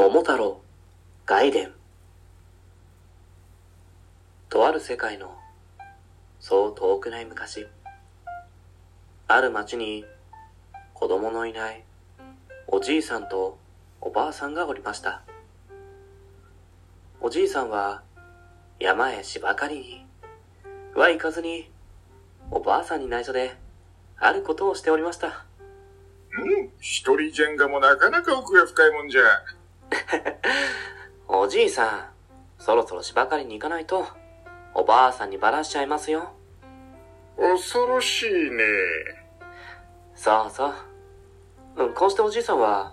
桃太郎、外伝。とある世界の、そう遠くない昔、ある町に、子供のいない、おじいさんとおばあさんがおりました。おじいさんは、山へ芝刈りに、は行かずに、おばあさんに内緒で、あることをしておりました。うん、一人ジェンガもなかなか奥が深いもんじゃ。おじいさん、そろそろ芝刈りに行かないと、おばあさんにばらしちゃいますよ。恐ろしいね。そうそう。うん、こうしておじいさんは、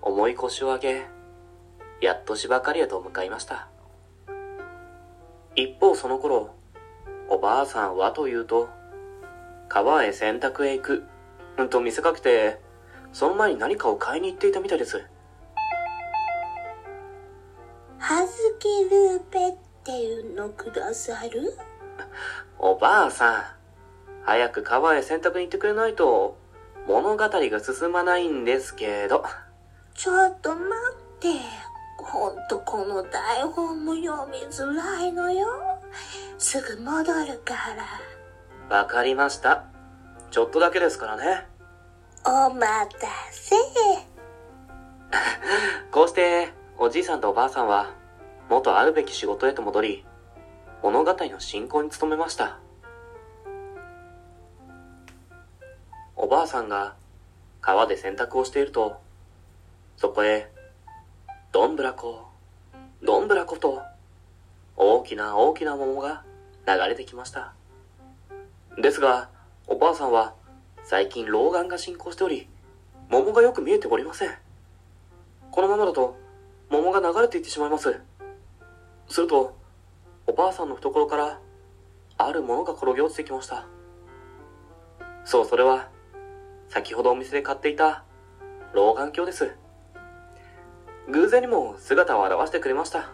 重い腰を上げ、やっと芝刈りへと向かいました。一方その頃、おばあさんはというと、川へ洗濯へ行く、うんと見せかけて、その前に何かを買いに行っていたみたいです。はずきルーペっていうのくださる？おばあさん、早く川へ洗濯に行ってくれないと、物語が進まないんですけど。ちょっと待って。ほんとこの台本も読みづらいのよ。すぐ戻るから。わかりました。ちょっとだけですからね。お待たせ。こうして、おじいさんとおばあさんは、元あるべき仕事へと戻り、物語の進行に努めました。おばあさんが川で洗濯をしていると、そこへ、どんぶらこ、どんぶらこと、大きな大きな桃が流れてきました。ですが、おばあさんは最近老眼が進行しており、桃がよく見えておりません。このままだと、桃が流れていってしまいます。すると、おばあさんの懐から、あるものが転げ落ちてきました。そう、それは、先ほどお店で買っていた、老眼鏡です。偶然にも姿を現してくれました。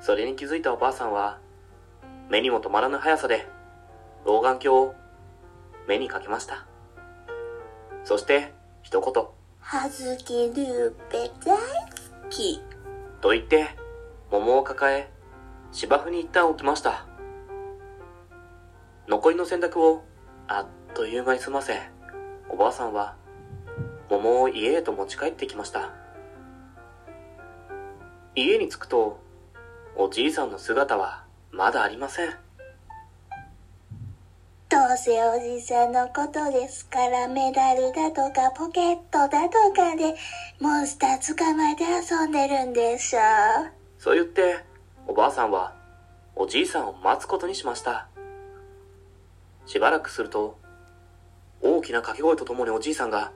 それに気づいたおばあさんは、目にも止まらぬ速さで、老眼鏡を目にかけました。そして、一言、はずきルーペ大好き。と言って、桃を抱え、芝生に一旦置きました。残りの洗濯をあっという間に済ませ、おばあさんは、桃を家へと持ち帰ってきました。家に着くと、おじいさんの姿はまだありません。どうせおじさんのことですからメダルだとかポケットだとかでモンスター捕まえて遊んでるんでしょうそう言って、おばあさんは、おじいさんを待つことにしました。しばらくすると、大きな掛け声とともにおじいさんが、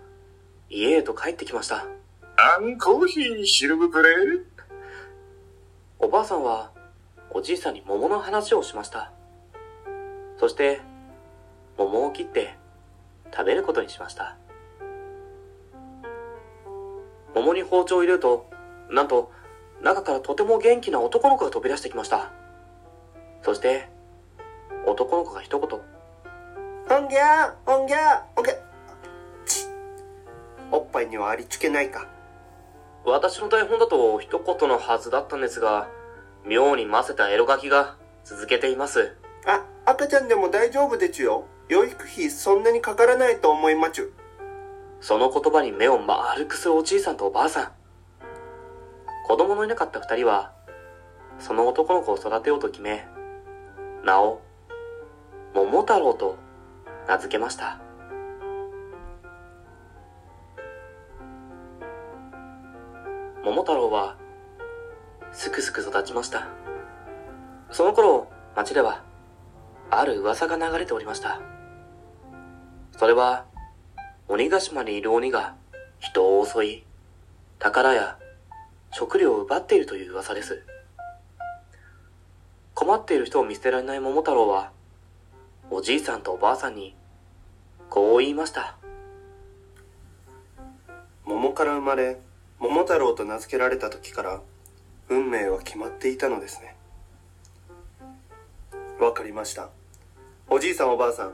家へと帰ってきました。アンコーヒーシルブプレおばあさんは、おじいさんに桃の話をしました。そして、桃を切って、食べることにしました。桃に包丁を入れると、なんと、中からとても元気な男の子が飛び出してきました。そして、男の子が一言、おんぎゃーおんぎゃーおんぎゃちおっぱいにはありつけないか私の台本だと一言のはずだったんですが、妙に混ぜたエロ書きが続けています。あ赤ちゃんでも大丈夫ですよ養育費そんなにかからないと思いまちゅその言葉に目を丸くするおじいさんとおばあさん。子供のいなかった二人は、その男の子を育てようと決め、名を、桃太郎と名付けました。桃太郎は、すくすく育ちました。その頃、町では、ある噂が流れておりました。それは、鬼ヶ島にいる鬼が人を襲い、宝や食料を奪っているという噂です。困っている人を見捨てられない桃太郎は、おじいさんとおばあさんに、こう言いました。桃から生まれ桃太郎と名付けられた時から運命は決まっていたのですねわかりましたおじいさんおばあさん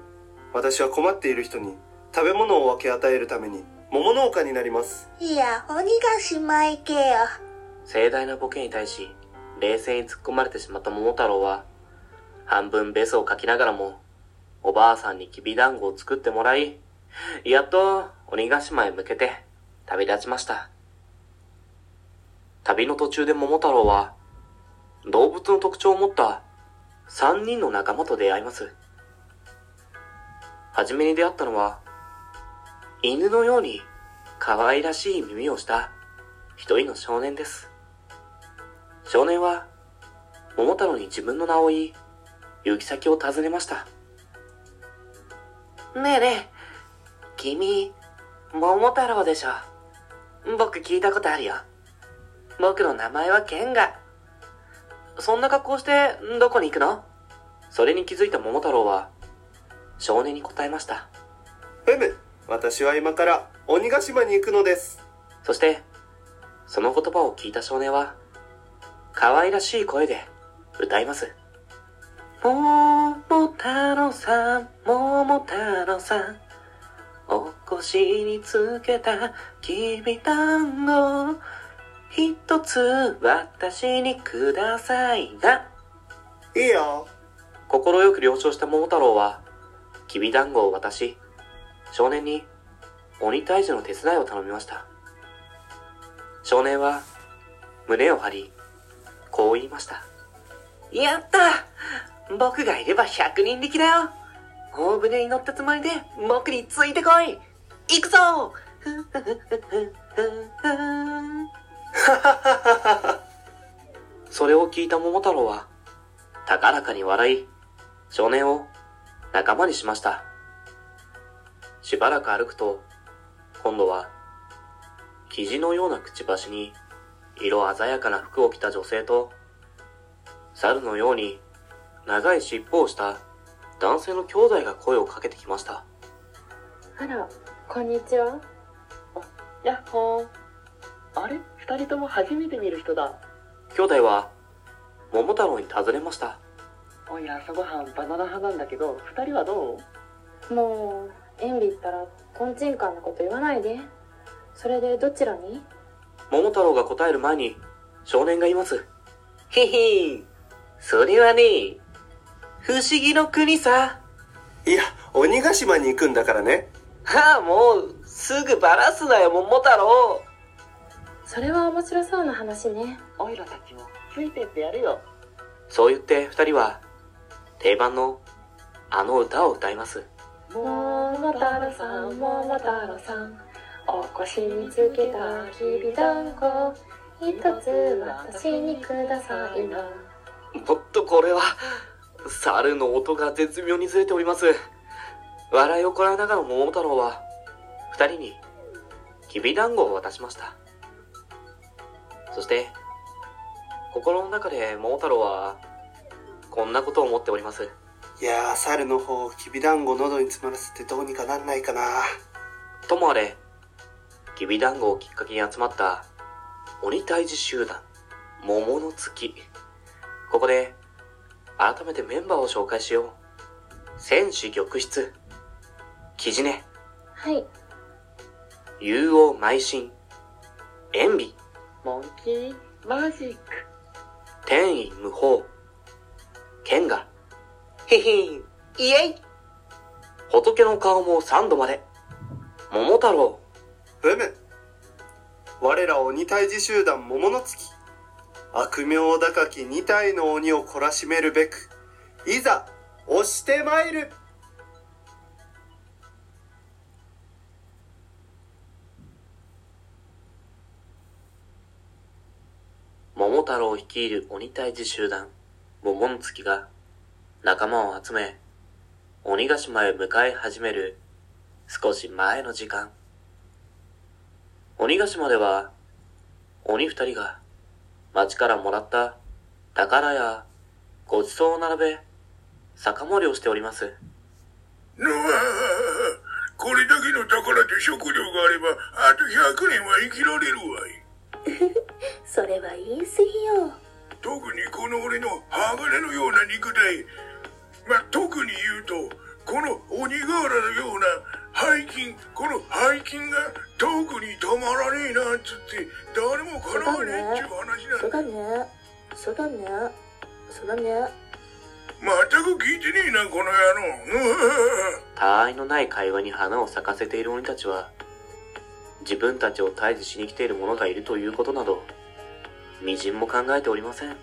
私は困っている人に食べ物を分け与えるために桃農家になります。いや、鬼ヶ島行けよ。盛大なボケに対し、冷静に突っ込まれてしまった桃太郎は、半分ベスを書きながらも、おばあさんにきび団子を作ってもらい、やっと鬼ヶ島へ向けて旅立ちました。旅の途中で桃太郎は、動物の特徴を持った三人の仲間と出会います。はじめに出会ったのは、犬のように可愛らしい耳をした一人の少年です。少年は、桃太郎に自分の名を言い、行き先を尋ねました。ねえねえ、君、桃太郎でしょ。僕聞いたことあるよ。僕の名前はケンガ。そんな格好して、どこに行くの？それに気づいた桃太郎は、少年に答えました。ふむ、私は今から鬼ヶ島に行くのです。そして、その言葉を聞いた少年は、可愛らしい声で歌います。桃太郎さん、桃太郎さん、お腰につけたきびだんご、一つ私にくださいな。いいよ。心よく了承した桃太郎は、きびだんごを渡し、少年に鬼退治の手伝いを頼みました。少年は胸を張り、こう言いました。やった僕がいれば百人力だよ大船に乗ったつもりで僕についてこい行くぞ それを聞いた桃太郎は、高らかに笑い、少年を仲間にしました。しばらく歩くと、今度は、生地のようなくちばしに、色鮮やかな服を着た女性と、猿のように長い尻尾をした男性の兄弟が声をかけてきました。あら、こんにちは。やっほー。あれ？二人とも初めて見る人だ。兄弟は、桃太郎に尋ねました。おい、朝ごはんバナナ派なんだけど、二人はどう？もう、縁日ったら、トンチンカンなこと言わないで。それで、どちらに？桃太郎が答える前に、少年が言います。へへん。それはね、不思議の国さ。いや、鬼ヶ島に行くんだからね。はあ、もう、すぐバラすなよ、桃太郎。それは面白そうな話ね。おいらたちもついてってやるよ。そう言って二人は、定番の、あの歌を歌います。桃太郎さん、桃太郎さん。お腰につけたきびだんご。一つ私にくださいな。もっとこれは、猿の音が絶妙にずれております。笑いをこらえながら桃太郎は、二人に、きびだんごを渡しました。そして、心の中で桃太郎は、こんなことを思っております。いやー、猿の方、きびだんご喉に詰まらせてどうにかなんないかな。ともあれ、きびだんごをきっかけに集まった、鬼退治集団、桃の月。ここで、改めてメンバーを紹介しよう。戦士玉筆、キジネ、はい。竜王邁進、塩ビ、モンキーマジック。天意無法、剣が、へへん、イエイ。仏の顔も三度まで、桃太郎、ふむ。我ら鬼退治集団桃の月。悪名高き二体の鬼を懲らしめるべく、いざ、押して参る桃太郎率いる鬼退治集団、桃の月が仲間を集め、鬼ヶ島へ向かい始める少し前の時間。鬼ヶ島では、鬼二人が町からもらった宝やごちそうを並べ、酒盛りをしております。ぬわこれだけの宝で食料があれば、あと100年は生きられるわい。それは言い過ぎよ。特にこの俺の鋼のような肉体。まあ、特に言うと、この鬼瓦のような背筋、この背筋が特に止まらねえなっつって、誰もかなわねえっちゅう話なんそうだ。だね。そうだね。そうだね。全く聞いてねえな、この野郎。うわ他愛のない会話に花を咲かせている鬼たちは、自分たちを退治しに来ている者がいるということなど、みじんも考えておりません。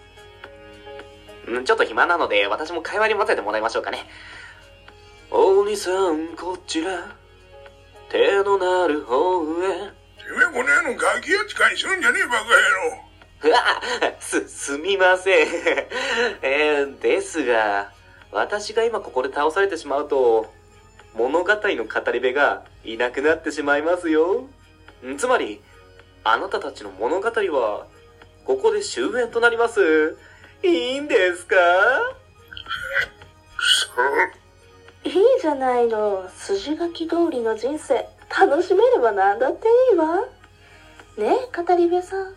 んちょっと暇なので、私も会話に混ぜてもらいましょうかね。鬼さん、こちら。手のなる方へ。てめえこの野郎ガキ扱いするんじゃねえバカ野郎。うわす、すみません。えー、ですが、私が今ここで倒されてしまうと、物語の語り部がいなくなってしまいますよ。んつまり、あなたたちの物語は、ここで終焉となります。いいんですか？そう。いいじゃないの。筋書き通りの人生。楽しめれば何だっていいわ。ねえ、語り部さん。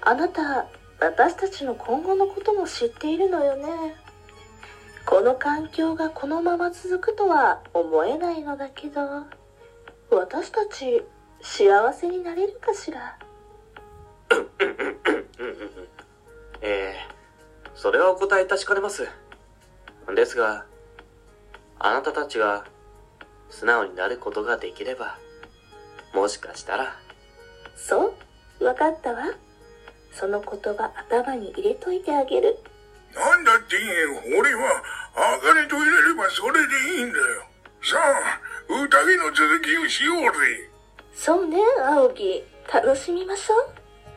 あなた、私たちの今後のことも知っているのよね。この環境がこのまま続くとは思えないのだけど、私たち幸せになれるかしら？えー、それはお答えいたしかねます。ですが、あなたたちが素直になることができれば、もしかしたら、そう？わかったわ。その言葉頭に入れといてあげる。なんだっていいよ。俺は、茜と入れればそれでいいんだよ。さあ、宴の続きをしようぜ。そうね、青木。楽しみましょう。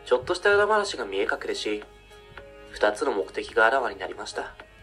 ちょっとした裏話が見え隠れし、二つの目的があらわになりました。